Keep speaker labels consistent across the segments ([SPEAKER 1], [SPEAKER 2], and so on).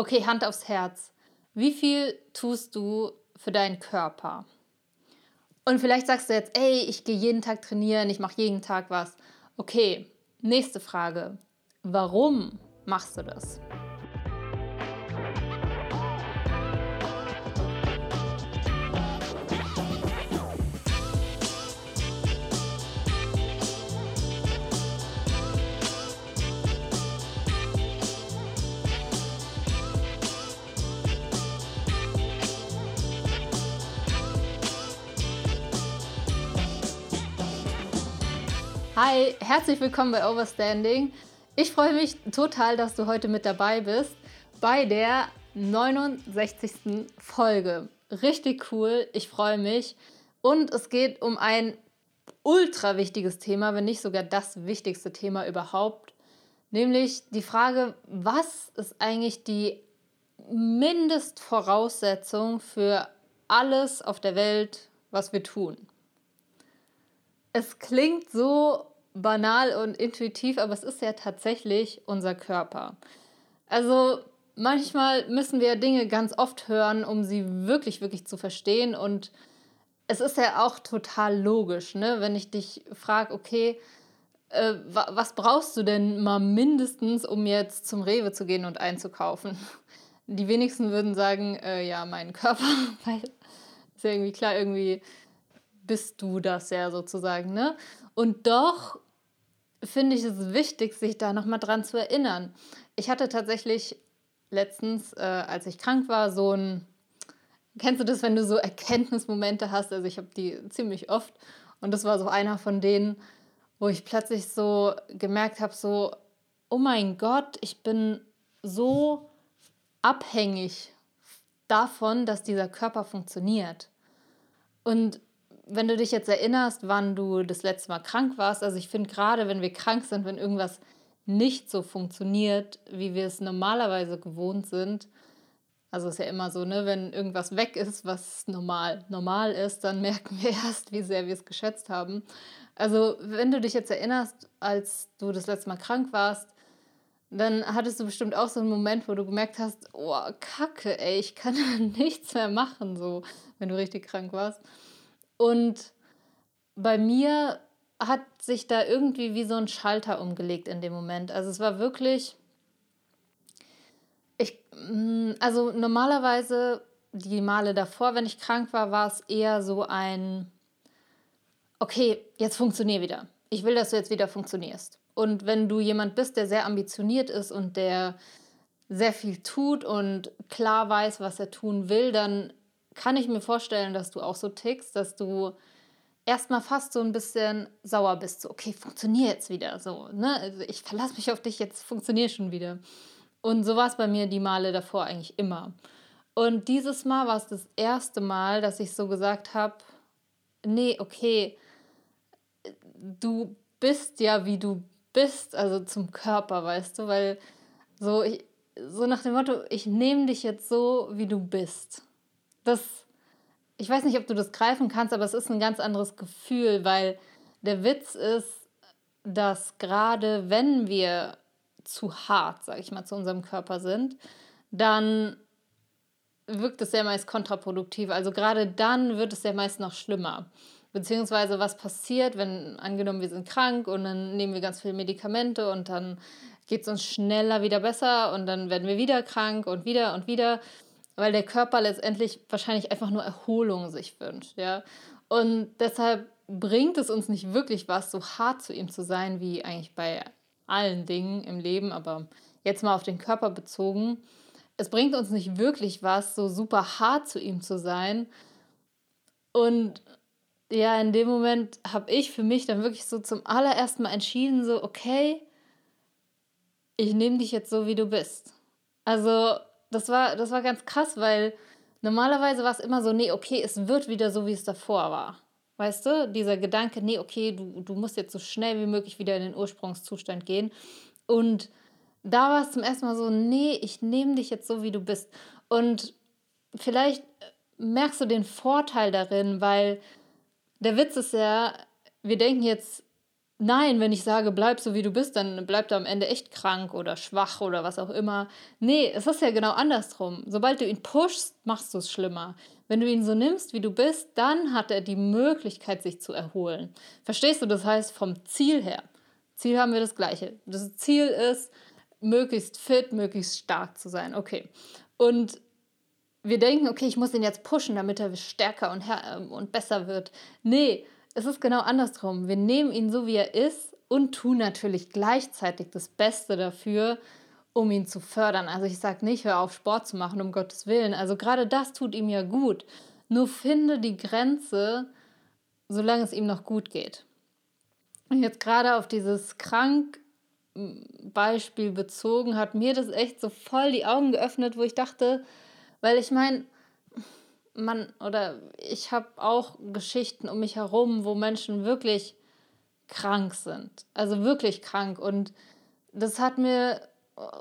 [SPEAKER 1] Okay, Hand aufs Herz. Wie viel tust du für deinen Körper? Und vielleicht sagst du jetzt, ey, ich gehe jeden Tag trainieren, ich mache jeden Tag was. Okay, nächste Frage. Warum machst du das? Hi, herzlich willkommen bei Overstanding. Ich freue mich total, dass du heute mit dabei bist bei der 69. Folge. Richtig cool, ich freue mich. Und es geht um ein ultra wichtiges Thema, wenn nicht sogar das wichtigste Thema überhaupt. Nämlich die Frage, was ist eigentlich die Mindestvoraussetzung für alles auf der Welt, was wir tun? Es klingt so banal und intuitiv, aber es ist ja tatsächlich unser Körper. Also manchmal müssen wir Dinge ganz oft hören, um sie wirklich, wirklich zu verstehen. Und es ist ja auch total logisch, ne? wenn ich dich frage, okay, äh, was brauchst du denn mal mindestens, um jetzt zum Rewe zu gehen und einzukaufen? Die wenigsten würden sagen, äh, ja, meinen Körper, weil ist ja irgendwie klar, irgendwie bist du das ja sozusagen, ne? Und doch finde ich es wichtig, sich da nochmal dran zu erinnern. Ich hatte tatsächlich letztens, äh, als ich krank war, so ein, kennst du das, wenn du so Erkenntnismomente hast? Also ich habe die ziemlich oft und das war so einer von denen, wo ich plötzlich so gemerkt habe, so, oh mein Gott, ich bin so abhängig davon, dass dieser Körper funktioniert. Und wenn du dich jetzt erinnerst, wann du das letzte Mal krank warst, also ich finde gerade, wenn wir krank sind, wenn irgendwas nicht so funktioniert, wie wir es normalerweise gewohnt sind, also ist ja immer so, ne, wenn irgendwas weg ist, was normal normal ist, dann merken wir erst, wie sehr wir es geschätzt haben. Also, wenn du dich jetzt erinnerst, als du das letzte Mal krank warst, dann hattest du bestimmt auch so einen Moment, wo du gemerkt hast, oh, Kacke, ey, ich kann nichts mehr machen, so, wenn du richtig krank warst. Und bei mir hat sich da irgendwie wie so ein Schalter umgelegt in dem Moment. Also es war wirklich, ich, mm, also normalerweise die Male davor, wenn ich krank war, war es eher so ein, okay, jetzt funktionier wieder. Ich will, dass du jetzt wieder funktionierst. Und wenn du jemand bist, der sehr ambitioniert ist und der sehr viel tut und klar weiß, was er tun will, dann kann ich mir vorstellen, dass du auch so tickst, dass du erstmal fast so ein bisschen sauer bist. So, okay, funktioniert jetzt wieder. So, ne? Also ich verlasse mich auf dich, jetzt funktioniert schon wieder. Und so war es bei mir die Male davor eigentlich immer. Und dieses Mal war es das erste Mal, dass ich so gesagt habe, nee, okay, du bist ja wie du bist, also zum Körper, weißt du, weil so, ich, so nach dem Motto, ich nehme dich jetzt so, wie du bist das, ich weiß nicht, ob du das greifen kannst, aber es ist ein ganz anderes Gefühl, weil der Witz ist, dass gerade wenn wir zu hart, sage ich mal, zu unserem Körper sind, dann wirkt es ja meist kontraproduktiv. Also gerade dann wird es ja meist noch schlimmer. Beziehungsweise was passiert, wenn angenommen wir sind krank und dann nehmen wir ganz viele Medikamente und dann geht es uns schneller wieder besser und dann werden wir wieder krank und wieder und wieder weil der Körper letztendlich wahrscheinlich einfach nur Erholung sich wünscht, ja. Und deshalb bringt es uns nicht wirklich was, so hart zu ihm zu sein, wie eigentlich bei allen Dingen im Leben, aber jetzt mal auf den Körper bezogen. Es bringt uns nicht wirklich was, so super hart zu ihm zu sein. Und ja, in dem Moment habe ich für mich dann wirklich so zum allerersten Mal entschieden, so, okay, ich nehme dich jetzt so, wie du bist. Also das war, das war ganz krass, weil normalerweise war es immer so, nee, okay, es wird wieder so, wie es davor war. Weißt du, dieser Gedanke, nee, okay, du, du musst jetzt so schnell wie möglich wieder in den Ursprungszustand gehen. Und da war es zum ersten Mal so, nee, ich nehme dich jetzt so, wie du bist. Und vielleicht merkst du den Vorteil darin, weil der Witz ist ja, wir denken jetzt nein, wenn ich sage, bleib so wie du bist, dann bleibt er am Ende echt krank oder schwach oder was auch immer. Nee, es ist ja genau andersrum. Sobald du ihn pushst, machst du es schlimmer. Wenn du ihn so nimmst, wie du bist, dann hat er die Möglichkeit, sich zu erholen. Verstehst du? Das heißt, vom Ziel her. Ziel haben wir das gleiche. Das Ziel ist, möglichst fit, möglichst stark zu sein. Okay. Und wir denken, okay, ich muss ihn jetzt pushen, damit er stärker und, und besser wird. Nee, es ist genau andersrum. Wir nehmen ihn so, wie er ist und tun natürlich gleichzeitig das Beste dafür, um ihn zu fördern. Also ich sage nicht, hör auf, Sport zu machen, um Gottes Willen. Also gerade das tut ihm ja gut. Nur finde die Grenze, solange es ihm noch gut geht. Und jetzt gerade auf dieses Krank-Beispiel bezogen, hat mir das echt so voll die Augen geöffnet, wo ich dachte, weil ich meine, man oder ich habe auch Geschichten um mich herum, wo Menschen wirklich krank sind. Also wirklich krank. Und das hat mir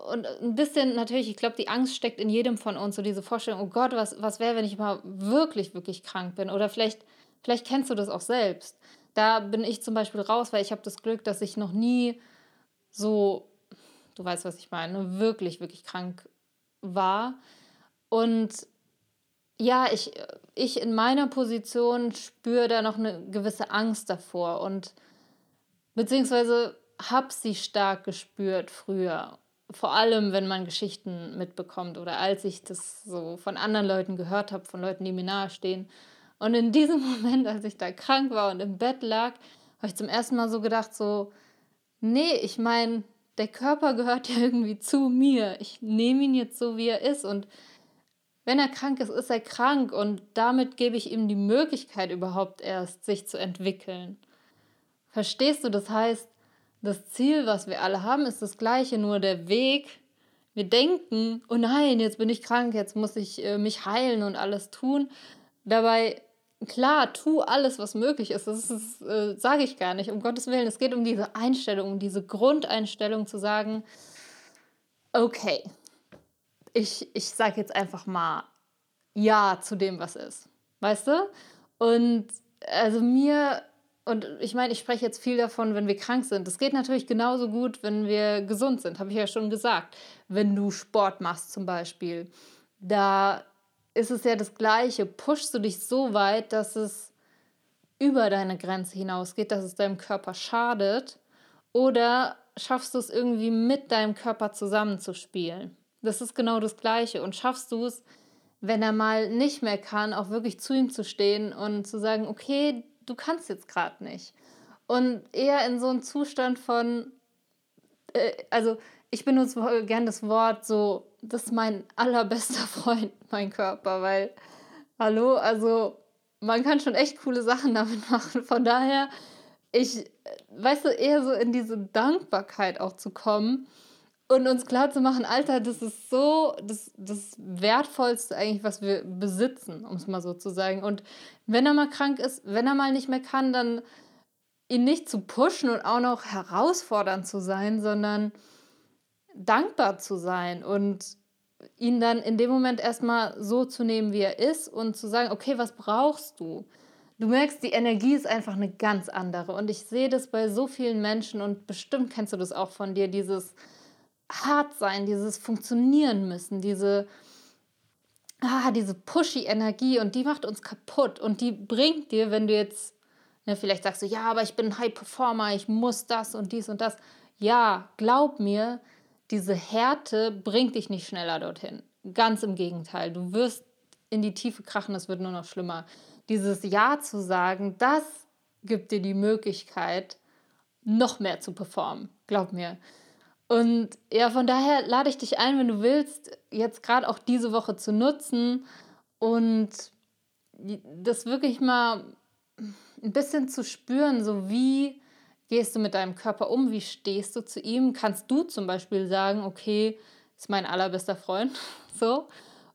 [SPEAKER 1] und ein bisschen natürlich, ich glaube, die Angst steckt in jedem von uns, so diese Vorstellung, oh Gott, was, was wäre, wenn ich mal wirklich, wirklich krank bin? Oder vielleicht, vielleicht kennst du das auch selbst. Da bin ich zum Beispiel raus, weil ich habe das Glück, dass ich noch nie so, du weißt, was ich meine, wirklich, wirklich krank war. Und ja, ich, ich in meiner Position spüre da noch eine gewisse Angst davor und beziehungsweise habe sie stark gespürt früher. Vor allem, wenn man Geschichten mitbekommt oder als ich das so von anderen Leuten gehört habe, von Leuten, die mir nahestehen. Und in diesem Moment, als ich da krank war und im Bett lag, habe ich zum ersten Mal so gedacht, so, nee, ich meine, der Körper gehört ja irgendwie zu mir. Ich nehme ihn jetzt so, wie er ist und wenn er krank ist, ist er krank und damit gebe ich ihm die Möglichkeit überhaupt erst, sich zu entwickeln. Verstehst du? Das heißt, das Ziel, was wir alle haben, ist das gleiche, nur der Weg. Wir denken, oh nein, jetzt bin ich krank, jetzt muss ich äh, mich heilen und alles tun. Dabei, klar, tu alles, was möglich ist. Das ist, äh, sage ich gar nicht, um Gottes Willen. Es geht um diese Einstellung, um diese Grundeinstellung zu sagen, okay, ich, ich sage jetzt einfach mal Ja zu dem, was ist. Weißt du? Und also mir, und ich meine, ich spreche jetzt viel davon, wenn wir krank sind. Das geht natürlich genauso gut, wenn wir gesund sind, habe ich ja schon gesagt. Wenn du Sport machst zum Beispiel, da ist es ja das Gleiche. Pushst du dich so weit, dass es über deine Grenze hinausgeht, dass es deinem Körper schadet? Oder schaffst du es irgendwie mit deinem Körper zusammenzuspielen? Das ist genau das Gleiche. Und schaffst du es, wenn er mal nicht mehr kann, auch wirklich zu ihm zu stehen und zu sagen, okay, du kannst jetzt gerade nicht. Und eher in so einem Zustand von, äh, also ich benutze gern das Wort so, das ist mein allerbester Freund, mein Körper, weil, hallo, also man kann schon echt coole Sachen damit machen. Von daher, ich, äh, weißt du, eher so in diese Dankbarkeit auch zu kommen und uns klar zu machen, Alter, das ist so das, das Wertvollste eigentlich, was wir besitzen, um es mal so zu sagen. Und wenn er mal krank ist, wenn er mal nicht mehr kann, dann ihn nicht zu pushen und auch noch herausfordernd zu sein, sondern dankbar zu sein und ihn dann in dem Moment erstmal so zu nehmen, wie er ist und zu sagen, okay, was brauchst du? Du merkst, die Energie ist einfach eine ganz andere. Und ich sehe das bei so vielen Menschen und bestimmt kennst du das auch von dir, dieses, hart sein, dieses Funktionieren müssen, diese, ah, diese pushy Energie und die macht uns kaputt und die bringt dir, wenn du jetzt, ne, vielleicht sagst du, ja, aber ich bin ein High Performer, ich muss das und dies und das. Ja, glaub mir, diese Härte bringt dich nicht schneller dorthin. Ganz im Gegenteil, du wirst in die Tiefe krachen, es wird nur noch schlimmer. Dieses Ja zu sagen, das gibt dir die Möglichkeit, noch mehr zu performen. Glaub mir. Und ja, von daher lade ich dich ein, wenn du willst, jetzt gerade auch diese Woche zu nutzen und das wirklich mal ein bisschen zu spüren, so wie gehst du mit deinem Körper um, wie stehst du zu ihm? Kannst du zum Beispiel sagen, okay, ist mein allerbester Freund, so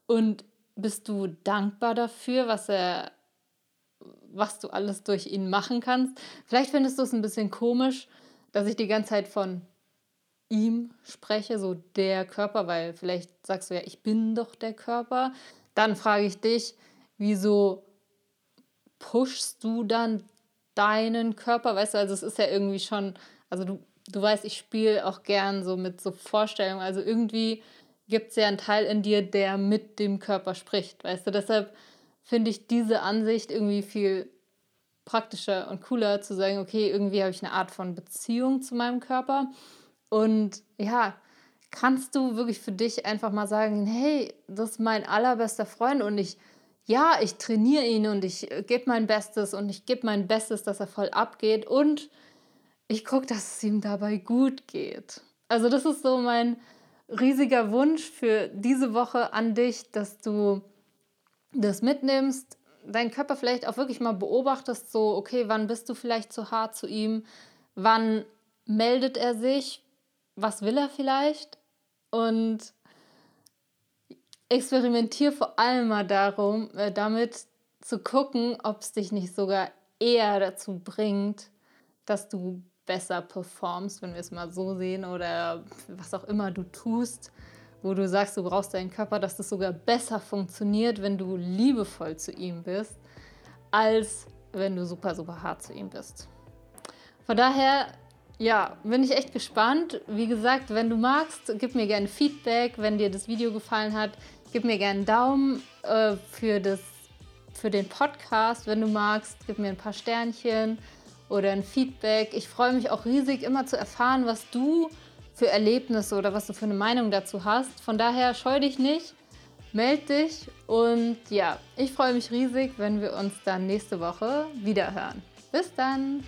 [SPEAKER 1] und bist du dankbar dafür, was er, was du alles durch ihn machen kannst? Vielleicht findest du es ein bisschen komisch, dass ich die ganze Zeit von ihm spreche, so der Körper, weil vielleicht sagst du ja, ich bin doch der Körper. Dann frage ich dich, wieso pushst du dann deinen Körper, weißt du, also es ist ja irgendwie schon, also du, du weißt, ich spiele auch gern so mit so Vorstellungen, also irgendwie gibt es ja einen Teil in dir, der mit dem Körper spricht, weißt du, deshalb finde ich diese Ansicht irgendwie viel praktischer und cooler zu sagen, okay, irgendwie habe ich eine Art von Beziehung zu meinem Körper und ja, kannst du wirklich für dich einfach mal sagen, hey, das ist mein allerbester Freund und ich ja, ich trainiere ihn und ich äh, gebe mein Bestes und ich gebe mein Bestes, dass er voll abgeht und ich gucke, dass es ihm dabei gut geht. Also das ist so mein riesiger Wunsch für diese Woche an dich, dass du das mitnimmst, deinen Körper vielleicht auch wirklich mal beobachtest, so, okay, wann bist du vielleicht zu hart zu ihm, wann meldet er sich, was will er vielleicht und experimentiere vor allem mal darum, äh, damit zu gucken, ob es dich nicht sogar eher dazu bringt, dass du besser performst, wenn wir es mal so sehen, oder was auch immer du tust, wo du sagst, du brauchst deinen Körper, dass das sogar besser funktioniert, wenn du liebevoll zu ihm bist, als wenn du super, super hart zu ihm bist. Von daher, ja, bin ich echt gespannt. Wie gesagt, wenn du magst, gib mir gerne Feedback, wenn dir das Video gefallen hat. Gib mir gerne einen Daumen äh, für, das, für den Podcast, wenn du magst. Gib mir ein paar Sternchen oder ein Feedback. Ich freue mich auch riesig, immer zu erfahren, was du für Erlebnisse oder was du für eine Meinung dazu hast. Von daher scheu dich nicht, meld dich und ja, ich freue mich riesig, wenn wir uns dann nächste Woche wieder hören. Bis dann!